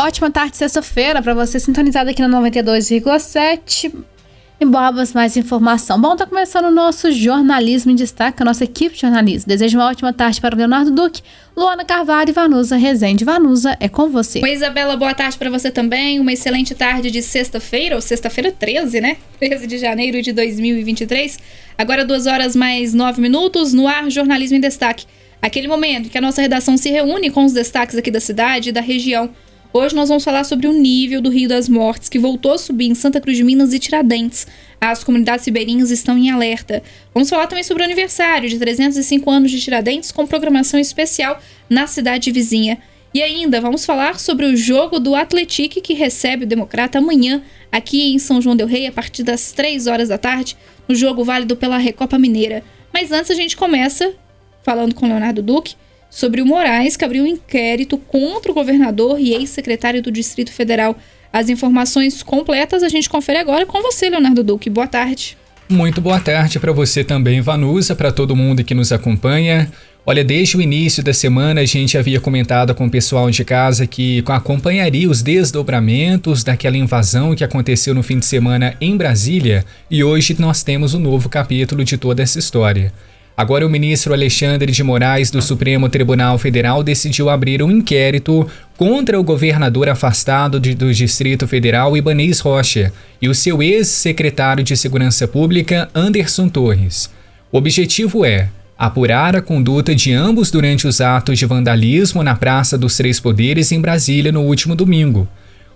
Ótima tarde, sexta-feira, para você sintonizado aqui na 92,7. E mais informação. Bom, tá começando o nosso jornalismo em destaque, a nossa equipe de jornalismo. Desejo uma ótima tarde para o Leonardo Duque, Luana Carvalho e Vanusa Rezende. Vanusa, é com você. Oi, Isabela, boa tarde para você também. Uma excelente tarde de sexta-feira, ou sexta-feira 13, né? 13 de janeiro de 2023. Agora, duas horas mais nove minutos, no ar, jornalismo em destaque. Aquele momento que a nossa redação se reúne com os destaques aqui da cidade e da região. Hoje nós vamos falar sobre o nível do Rio das Mortes, que voltou a subir em Santa Cruz de Minas e Tiradentes. As comunidades ribeirinhas estão em alerta. Vamos falar também sobre o aniversário de 305 anos de Tiradentes, com programação especial na cidade vizinha. E ainda vamos falar sobre o jogo do Atletique, que recebe o Democrata amanhã, aqui em São João Del Rei, a partir das 3 horas da tarde, no jogo válido pela Recopa Mineira. Mas antes a gente começa falando com Leonardo Duque sobre o Moraes, que abriu um inquérito contra o governador e ex-secretário do Distrito Federal. As informações completas a gente confere agora com você, Leonardo Duque. Boa tarde. Muito boa tarde para você também, Vanusa, para todo mundo que nos acompanha. Olha, desde o início da semana a gente havia comentado com o pessoal de casa que acompanharia os desdobramentos daquela invasão que aconteceu no fim de semana em Brasília e hoje nós temos um novo capítulo de toda essa história. Agora, o ministro Alexandre de Moraes do Supremo Tribunal Federal decidiu abrir um inquérito contra o governador afastado de, do Distrito Federal, Ibanez Rocha, e o seu ex-secretário de Segurança Pública, Anderson Torres. O objetivo é apurar a conduta de ambos durante os atos de vandalismo na Praça dos Três Poderes em Brasília no último domingo.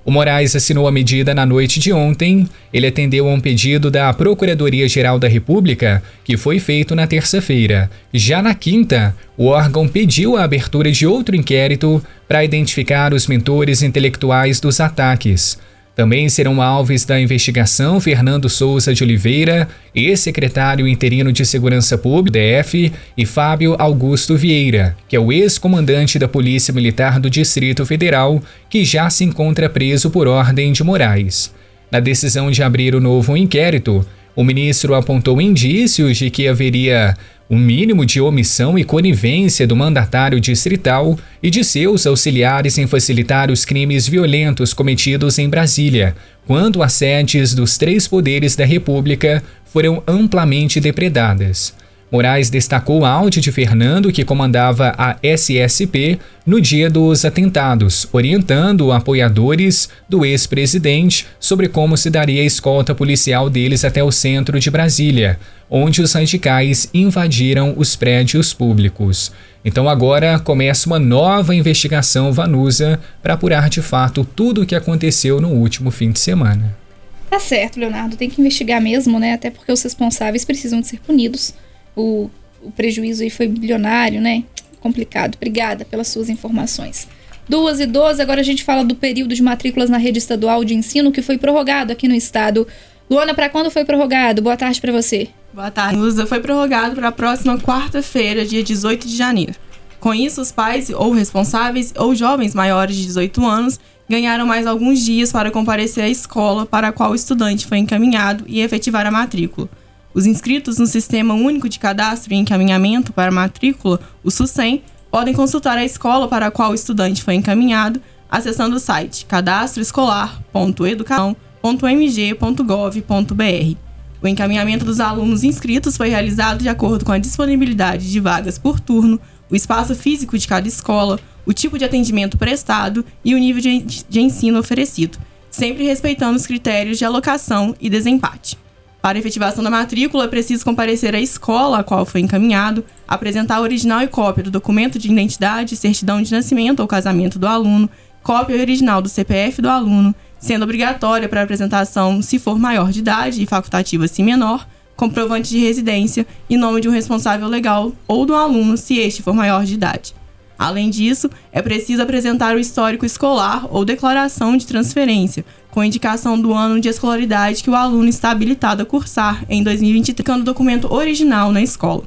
O Moraes assinou a medida na noite de ontem. Ele atendeu a um pedido da Procuradoria-Geral da República, que foi feito na terça-feira. Já na quinta, o órgão pediu a abertura de outro inquérito para identificar os mentores intelectuais dos ataques. Também serão alvos da investigação Fernando Souza de Oliveira, ex-secretário interino de Segurança Pública, DF, e Fábio Augusto Vieira, que é o ex-comandante da Polícia Militar do Distrito Federal, que já se encontra preso por ordem de Moraes. Na decisão de abrir o novo inquérito, o ministro apontou indícios de que haveria um mínimo de omissão e conivência do mandatário distrital e de seus auxiliares em facilitar os crimes violentos cometidos em Brasília, quando as sedes dos três poderes da República foram amplamente depredadas. Moraes destacou o áudio de Fernando, que comandava a SSP, no dia dos atentados, orientando apoiadores do ex-presidente sobre como se daria a escolta policial deles até o centro de Brasília, onde os radicais invadiram os prédios públicos. Então agora começa uma nova investigação Vanusa para apurar de fato tudo o que aconteceu no último fim de semana. Tá certo, Leonardo, tem que investigar mesmo, né? Até porque os responsáveis precisam de ser punidos o, o prejuízo aí foi bilionário, né? Complicado. Obrigada pelas suas informações. Duas e 12, agora a gente fala do período de matrículas na rede estadual de ensino que foi prorrogado aqui no estado. Luana, para quando foi prorrogado? Boa tarde para você. Boa tarde. Lusa foi prorrogado para a próxima quarta-feira, dia 18 de janeiro. Com isso, os pais ou responsáveis ou jovens maiores de 18 anos ganharam mais alguns dias para comparecer à escola para a qual o estudante foi encaminhado e efetivar a matrícula. Os inscritos no Sistema Único de Cadastro e Encaminhamento para Matrícula, o SUSEM, podem consultar a escola para a qual o estudante foi encaminhado acessando o site cadastroescolar.educação.mg.gov.br. O encaminhamento dos alunos inscritos foi realizado de acordo com a disponibilidade de vagas por turno, o espaço físico de cada escola, o tipo de atendimento prestado e o nível de, ensino oferecido, sempre respeitando os critérios de alocação e desempate. Para efetivação da matrícula, é preciso comparecer à escola a qual foi encaminhado, apresentar original e cópia do documento de identidade, certidão de nascimento ou casamento do aluno, cópia original do CPF do aluno, sendo obrigatória para apresentação se for maior de idade e facultativa se menor, comprovante de residência e nome de um responsável legal ou do aluno se este for maior de idade. Além disso, é preciso apresentar o histórico escolar ou declaração de transferência, com indicação do ano de escolaridade que o aluno está habilitado a cursar em 2023, o documento original na escola.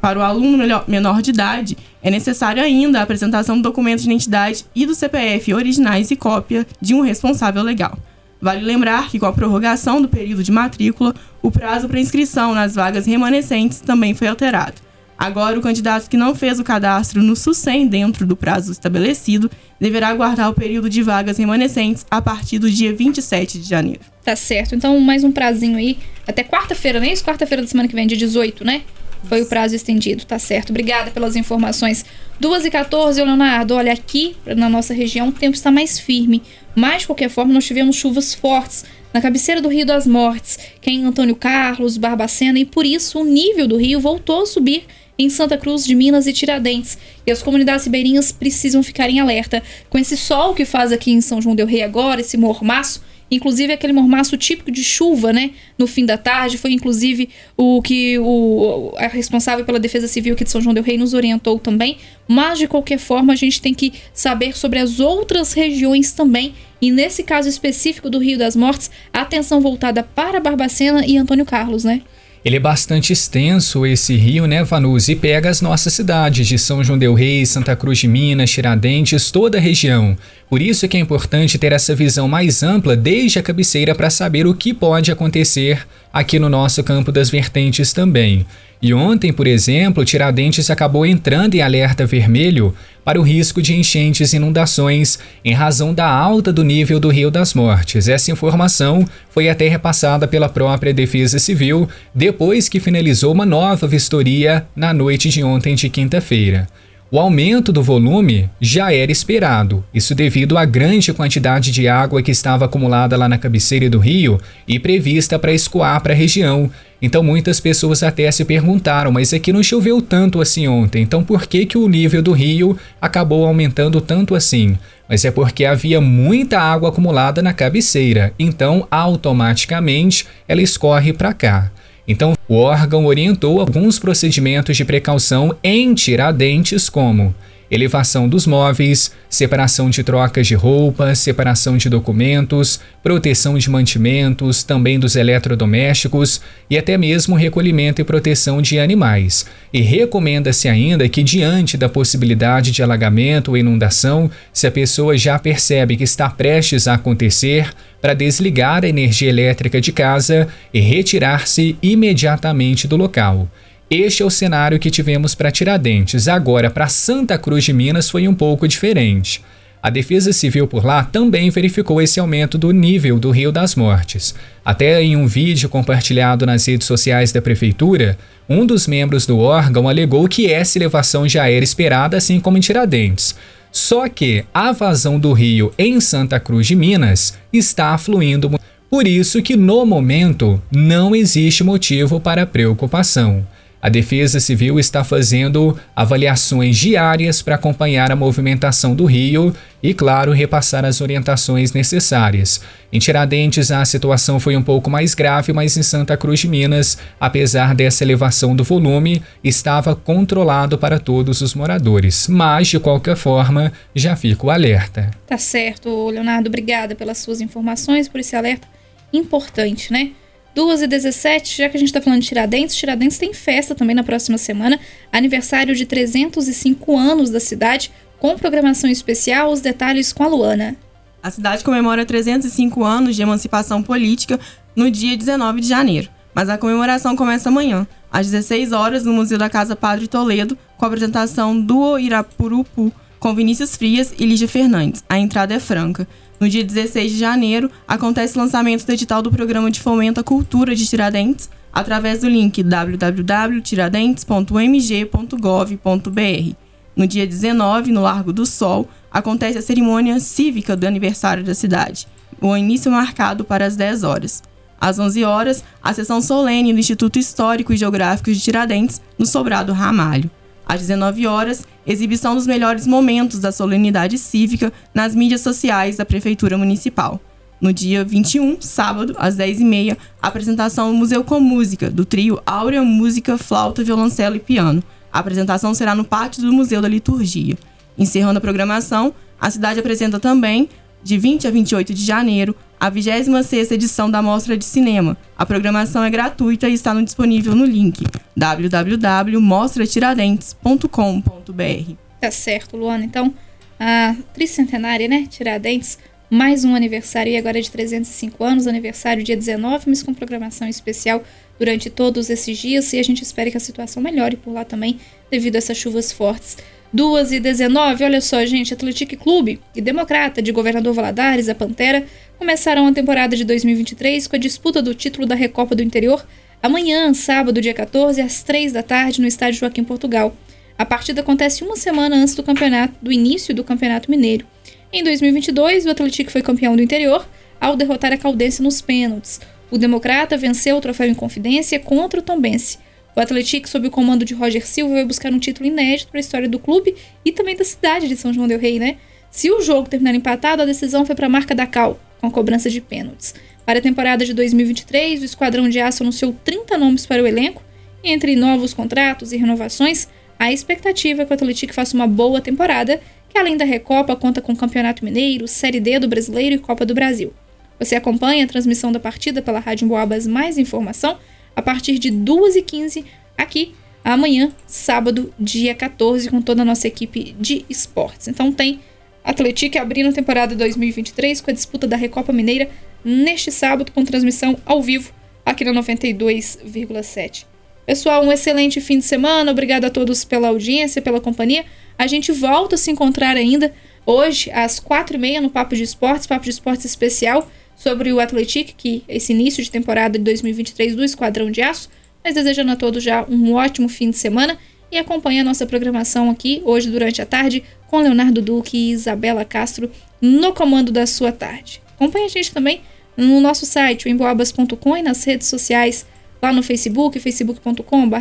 Para o aluno menor de idade, é necessário ainda a apresentação do documento de identidade e do CPF originais e cópia de um responsável legal. Vale lembrar que, com a prorrogação do período de matrícula, o prazo para inscrição nas vagas remanescentes também foi alterado. Agora, o candidato que não fez o cadastro no SUSEM dentro do prazo estabelecido deverá aguardar o período de vagas remanescentes a partir do dia 27 de janeiro. Tá certo. Então, mais um prazinho aí. Até quarta-feira, não é isso? Quarta-feira da semana que vem, dia 18, né? Foi o prazo estendido, tá certo. Obrigada pelas informações. 2 e 14 Leonardo. Olha, aqui na nossa região o tempo está mais firme. Mas, de qualquer forma, nós tivemos chuvas fortes na cabeceira do Rio das Mortes, que é em Antônio Carlos, Barbacena, e por isso o nível do rio voltou a subir em Santa Cruz de Minas e Tiradentes. E as comunidades ribeirinhas precisam ficar em alerta. Com esse sol que faz aqui em São João del Rei agora, esse mormaço, inclusive aquele mormaço típico de chuva, né? No fim da tarde, foi inclusive o que o a responsável pela Defesa Civil aqui de São João del Rei nos orientou também. Mas de qualquer forma, a gente tem que saber sobre as outras regiões também. E nesse caso específico do Rio das Mortes, atenção voltada para Barbacena e Antônio Carlos, né? Ele é bastante extenso, esse rio, né, Vanus, e pega as nossas cidades de São João del Rei, Santa Cruz de Minas, Tiradentes, toda a região. Por isso que é importante ter essa visão mais ampla desde a cabeceira para saber o que pode acontecer aqui no nosso campo das vertentes também. E ontem, por exemplo, Tiradentes acabou entrando em alerta vermelho para o risco de enchentes e inundações em razão da alta do nível do Rio das Mortes. Essa informação foi até repassada pela própria Defesa Civil depois que finalizou uma nova vistoria na noite de ontem de quinta-feira. O aumento do volume já era esperado, isso devido à grande quantidade de água que estava acumulada lá na cabeceira do rio e prevista para escoar para a região. Então muitas pessoas até se perguntaram, mas aqui não choveu tanto assim ontem, então por que, que o nível do rio acabou aumentando tanto assim? Mas é porque havia muita água acumulada na cabeceira, então automaticamente ela escorre para cá. Então, o órgão orientou alguns procedimentos de precaução em Tiradentes, como elevação dos móveis, separação de trocas de roupas, separação de documentos, proteção de mantimentos, também dos eletrodomésticos e até mesmo recolhimento e proteção de animais. E recomenda-se ainda que, diante da possibilidade de alagamento ou inundação, se a pessoa já percebe que está prestes a acontecer, para desligar a energia elétrica de casa e retirar-se imediatamente do local. Este é o cenário que tivemos para Tiradentes. Agora, para Santa Cruz de Minas foi um pouco diferente. A Defesa Civil por lá também verificou esse aumento do nível do Rio das Mortes. Até em um vídeo compartilhado nas redes sociais da Prefeitura, um dos membros do órgão alegou que essa elevação já era esperada, assim como em Tiradentes. Só que a vazão do rio em Santa Cruz de Minas está fluindo. Por isso que no momento não existe motivo para preocupação. A Defesa Civil está fazendo avaliações diárias para acompanhar a movimentação do rio e, claro, repassar as orientações necessárias. Em Tiradentes, a situação foi um pouco mais grave, mas em Santa Cruz de Minas, apesar dessa elevação do volume, estava controlado para todos os moradores. Mas, de qualquer forma, já fica o alerta. Tá certo, Leonardo. Obrigada pelas suas informações, por esse alerta importante, né? 2 e 17, já que a gente está falando de Tiradentes, Tiradentes tem festa também na próxima semana, aniversário de 305 anos da cidade, com programação especial, os detalhes com a Luana. A cidade comemora 305 anos de emancipação política no dia 19 de janeiro, mas a comemoração começa amanhã, às 16 horas, no Museu da Casa Padre Toledo, com a apresentação do Irapurupu, com Vinícius Frias e Lígia Fernandes. A entrada é franca. No dia 16 de janeiro, acontece o lançamento do edital do Programa de Fomento à Cultura de Tiradentes, através do link www.tiradentes.mg.gov.br. No dia 19, no Largo do Sol, acontece a cerimônia cívica do aniversário da cidade. O início é marcado para as 10 horas. Às 11 horas, a sessão solene do Instituto Histórico e Geográfico de Tiradentes, no Sobrado Ramalho. Às 19 horas, exibição dos melhores momentos da solenidade cívica nas mídias sociais da Prefeitura Municipal. No dia 21, sábado, às 10h30, apresentação no Museu com Música, do trio Áurea Música, Flauta, Violoncelo e Piano. A apresentação será no pátio do Museu da Liturgia. Encerrando a programação, a cidade apresenta também de 20 a 28 de janeiro, a 26ª edição da Mostra de Cinema. A programação é gratuita e está disponível no link www.mostratiradentes.com.br. Tá certo, Luana. Então, a tricentenária, né, Tiradentes, mais um aniversário e agora de 305 anos, aniversário dia 19, mas com programação especial durante todos esses dias e a gente espera que a situação melhore por lá também devido a essas chuvas fortes. 2 e 19, olha só, gente, Atlético Clube e Democrata de Governador Valadares, a Pantera, começarão a temporada de 2023 com a disputa do título da Recopa do Interior amanhã, sábado, dia 14, às 3 da tarde, no estádio Joaquim Portugal. A partida acontece uma semana antes do campeonato, do início do Campeonato Mineiro. Em 2022, o Atlético foi campeão do interior ao derrotar a Caldense nos pênaltis. O Democrata venceu o troféu em confidência contra o Tombense. O Atlético, sob o comando de Roger Silva, vai buscar um título inédito para a história do clube e também da cidade de São João del Rei, né? Se o jogo terminar empatado, a decisão foi para a marca da Cal, com a cobrança de pênaltis. Para a temporada de 2023, o Esquadrão de Aço anunciou 30 nomes para o elenco, e entre novos contratos e renovações, a expectativa é que o Atlético faça uma boa temporada, que além da Recopa conta com o Campeonato Mineiro, Série D do Brasileiro e Copa do Brasil. Você acompanha a transmissão da partida pela Rádio Boabas Mais Informação a partir de 2h15 aqui amanhã, sábado, dia 14, com toda a nossa equipe de esportes. Então tem Atlético abrindo temporada 2023 com a disputa da Recopa Mineira neste sábado com transmissão ao vivo aqui na 92,7. Pessoal, um excelente fim de semana. Obrigado a todos pela audiência, pela companhia. A gente volta a se encontrar ainda hoje às quatro e meia no Papo de Esportes, Papo de Esportes especial sobre o Atlético, que é esse início de temporada de 2023 do Esquadrão de Aço. Mas desejando a todos já um ótimo fim de semana e acompanhe a nossa programação aqui hoje durante a tarde com Leonardo Duque e Isabela Castro no comando da sua tarde. Acompanhe a gente também no nosso site, emboabas.com e nas redes sociais, lá no Facebook, facebook.com.br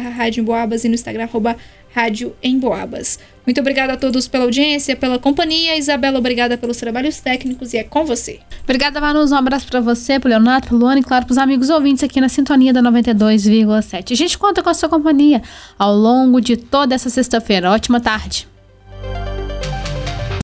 e no Instagram, arroba Rádio. Muito obrigada a todos pela audiência, pela companhia. Isabela, obrigada pelos trabalhos técnicos e é com você. Obrigada, Manus. Um abraço para você, pro Leonardo, pro Luana e, claro, pros amigos ouvintes aqui na sintonia da 92,7. A gente conta com a sua companhia ao longo de toda essa sexta-feira. Ótima tarde.